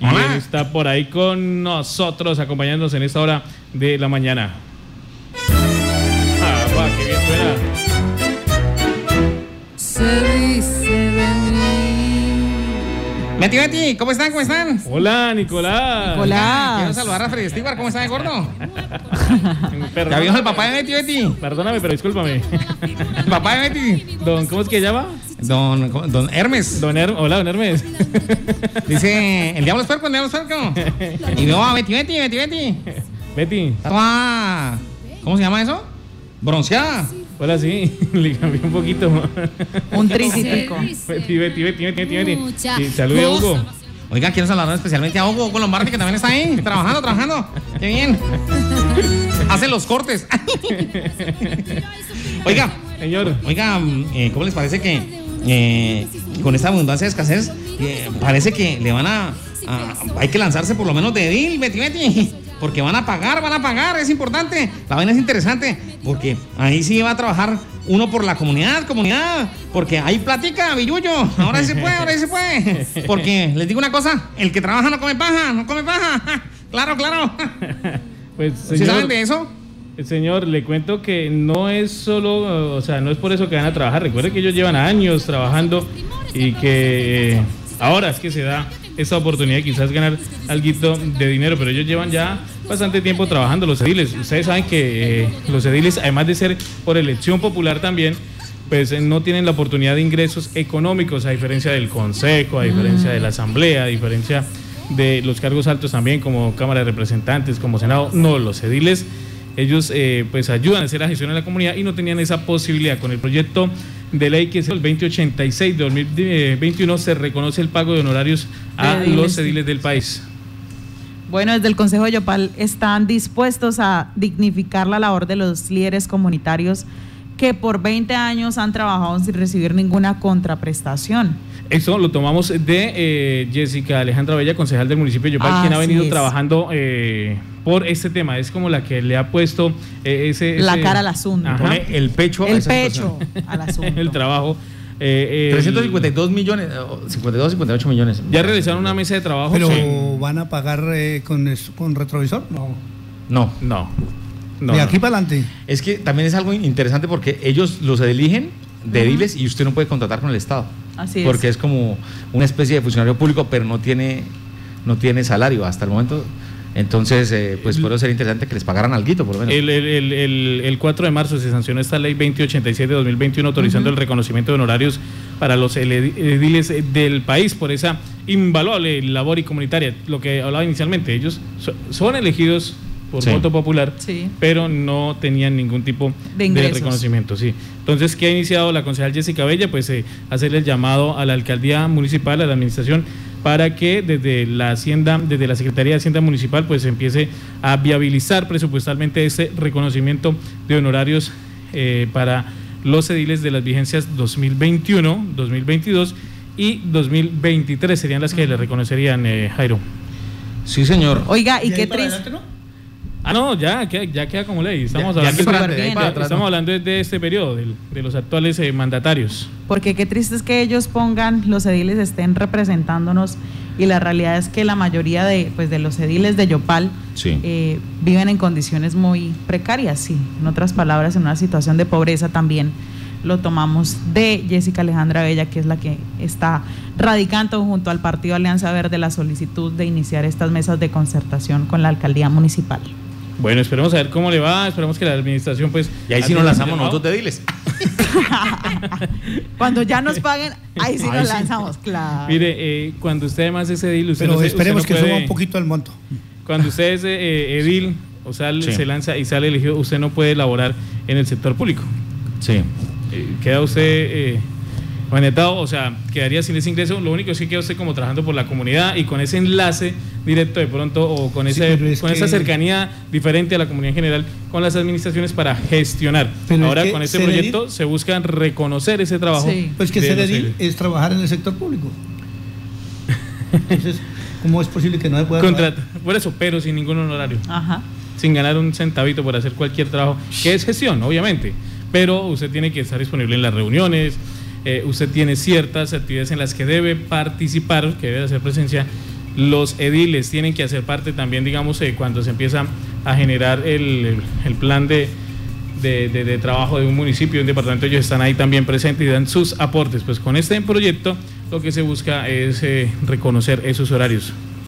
Y él está por ahí con nosotros, acompañándonos en esta hora de la mañana. Ah, va, qué bien suena. Se dice de mí. Betty, Betty, ¿cómo están? ¿Cómo están? Hola, Nicolás. Nicolás. Quiero saludar a Freddy Stewart, ¿cómo está de gordo? Perdóname, ¿Ya vio el papá de Betty, Betty? Perdóname, pero discúlpame. Papá de Betty. Don, ¿cómo es que llama? Don, don Hermes. Don Her Hola, don Hermes. Dice, el diablo es puerco, el diablo es puerco. Y veo a Betty, Betty, Betty, Betty. Betty. ¿cómo se llama eso? Bronceada. Hola, sí. Le cambié un poquito. Un tricítrico. Betty, Betty, Betty, Betty, Betty, Sí, salude a Hugo. Oiga, quiero saludar especialmente a Hugo, Hugo Lombardi, que también está ahí, trabajando, trabajando. Qué bien. Hace los cortes. Oiga, Señor. oiga, eh, ¿cómo les parece que eh, con esta abundancia de escasez, eh, parece que le van a, a- Hay que lanzarse por lo menos de Edil, Betty, Betty. Porque van a pagar, van a pagar, es importante. La vaina es interesante, porque ahí sí va a trabajar uno por la comunidad, comunidad. Porque hay platica, billuyo. Ahora sí se puede, ahora sí se puede. Porque les digo una cosa: el que trabaja no come paja, no come paja. Claro, claro. Pues, ¿Sí señor, saben de eso? Señor, le cuento que no es solo, o sea, no es por eso que van a trabajar. Recuerde que ellos llevan años trabajando y que eh, ahora es que se da esta oportunidad de quizás ganar algo de dinero, pero ellos llevan ya bastante tiempo trabajando los ediles. Ustedes saben que eh, los ediles, además de ser por elección popular también, pues eh, no tienen la oportunidad de ingresos económicos, a diferencia del Consejo, a diferencia de la Asamblea, a diferencia de los cargos altos también, como Cámara de Representantes, como Senado. No, los ediles, ellos eh, pues ayudan a hacer la gestión en la comunidad y no tenían esa posibilidad. Con el proyecto de ley que es el 2086 de 2021 se reconoce el pago de honorarios a ediles, los ediles del país. Bueno, desde el Consejo de Yopal están dispuestos a dignificar la labor de los líderes comunitarios que por 20 años han trabajado sin recibir ninguna contraprestación. Eso lo tomamos de eh, Jessica Alejandra Bella, concejal del municipio de Yopal, quien ha venido es. trabajando eh, por este tema. Es como la que le ha puesto eh, ese, La ese- cara al asunto. Ajá. Pone el pecho a El esa pecho al asunto. el trabajo. eh, el- 352 millones, o 52, 58 millones. Ya realizaron una mesa de trabajo. Pero Sí. van a pagar eh, con, con retrovisor? No. No. No. No, de no. aquí para adelante. Es que también es algo interesante porque ellos los eligen de ediles y usted no puede contratar con el Estado. Así es. Porque es como una especie de funcionario público, pero no tiene, no tiene salario hasta el momento. Entonces, eh, pues puede ser interesante que les pagaran algo, por lo menos. El, el- el- el- el 4 de marzo se sancionó esta ley 2087 de 2021 autorizando el reconocimiento de honorarios para los ediles del país por esa invaluable labor y comunitaria. Lo que hablaba inicialmente, ellos so- son elegidos por Sí. voto popular, Sí. pero no tenían ningún tipo De reconocimiento. Sí. Entonces, ¿qué ha iniciado la concejal Jessica Bella? Pues eh, hacerle el llamado a la alcaldía municipal, a la administración, para que desde la Hacienda, desde la Secretaría de Hacienda Municipal, pues empiece a viabilizar presupuestalmente ese reconocimiento de honorarios eh, para los ediles de las vigencias 2021, 2022 y 2023 serían las que le reconocerían, eh, Jairo. Sí, señor. Oiga, y ¿De ahí qué triste. Ah, no, ya, queda- ya queda como ley. Estamos Ya- ya hablando, adelante, de para atrás, estamos ¿no? hablando de, de este periodo, de, los actuales eh, mandatarios. Porque qué triste es que ellos pongan, los ediles estén representándonos y la realidad es que la mayoría de, pues, de los ediles de Yopal Sí. eh, viven en condiciones muy precarias, sí. En otras palabras, en una situación de pobreza también lo tomamos de Jessica Alejandra Bella, que es la que está radicando junto al Partido Alianza Verde la solicitud de iniciar estas mesas de concertación con la alcaldía municipal. Bueno, esperemos a ver cómo le va. Esperemos que la administración, pues. Y ahí sí nos lanzamos nosotros de ediles. Cuando ya nos paguen, ahí sí Ahí nos sí. lanzamos, claro. Mire, eh, cuando usted además es edil, usted Pero no se- usted esperemos no que puede- suba un poquito el monto. Cuando usted es eh, edil, o sea, Sí. se lanza y sale elegido, usted no puede laborar en el sector público. Sí. Eh, queda usted manetado, o sea, quedaría sin ese ingreso. Lo único es que queda usted como trabajando por la comunidad y con ese enlace directo de pronto o con, ese, es con esa cercanía diferente a la comunidad en general con las administraciones para gestionar. Pero es Ahora que con este proyecto se busca reconocer ese trabajo. Sí. Pues que de ser los edil ediles. es trabajar en el sector público. Entonces, ¿cómo es posible que no se pueda Contrata, por eso, pero sin ningún honorario. Ajá. sin ganar un centavito por hacer cualquier trabajo, que es gestión, obviamente, pero usted tiene que estar disponible en las reuniones, eh, usted tiene ciertas actividades en las que debe participar, que debe hacer presencia los ediles tienen que hacer parte también, digamos, eh, cuando se empieza a generar el, plan de trabajo de un municipio, de un departamento, ellos están ahí también presentes y dan sus aportes. Pues con este proyecto lo que se busca es eh, reconocer esos horarios.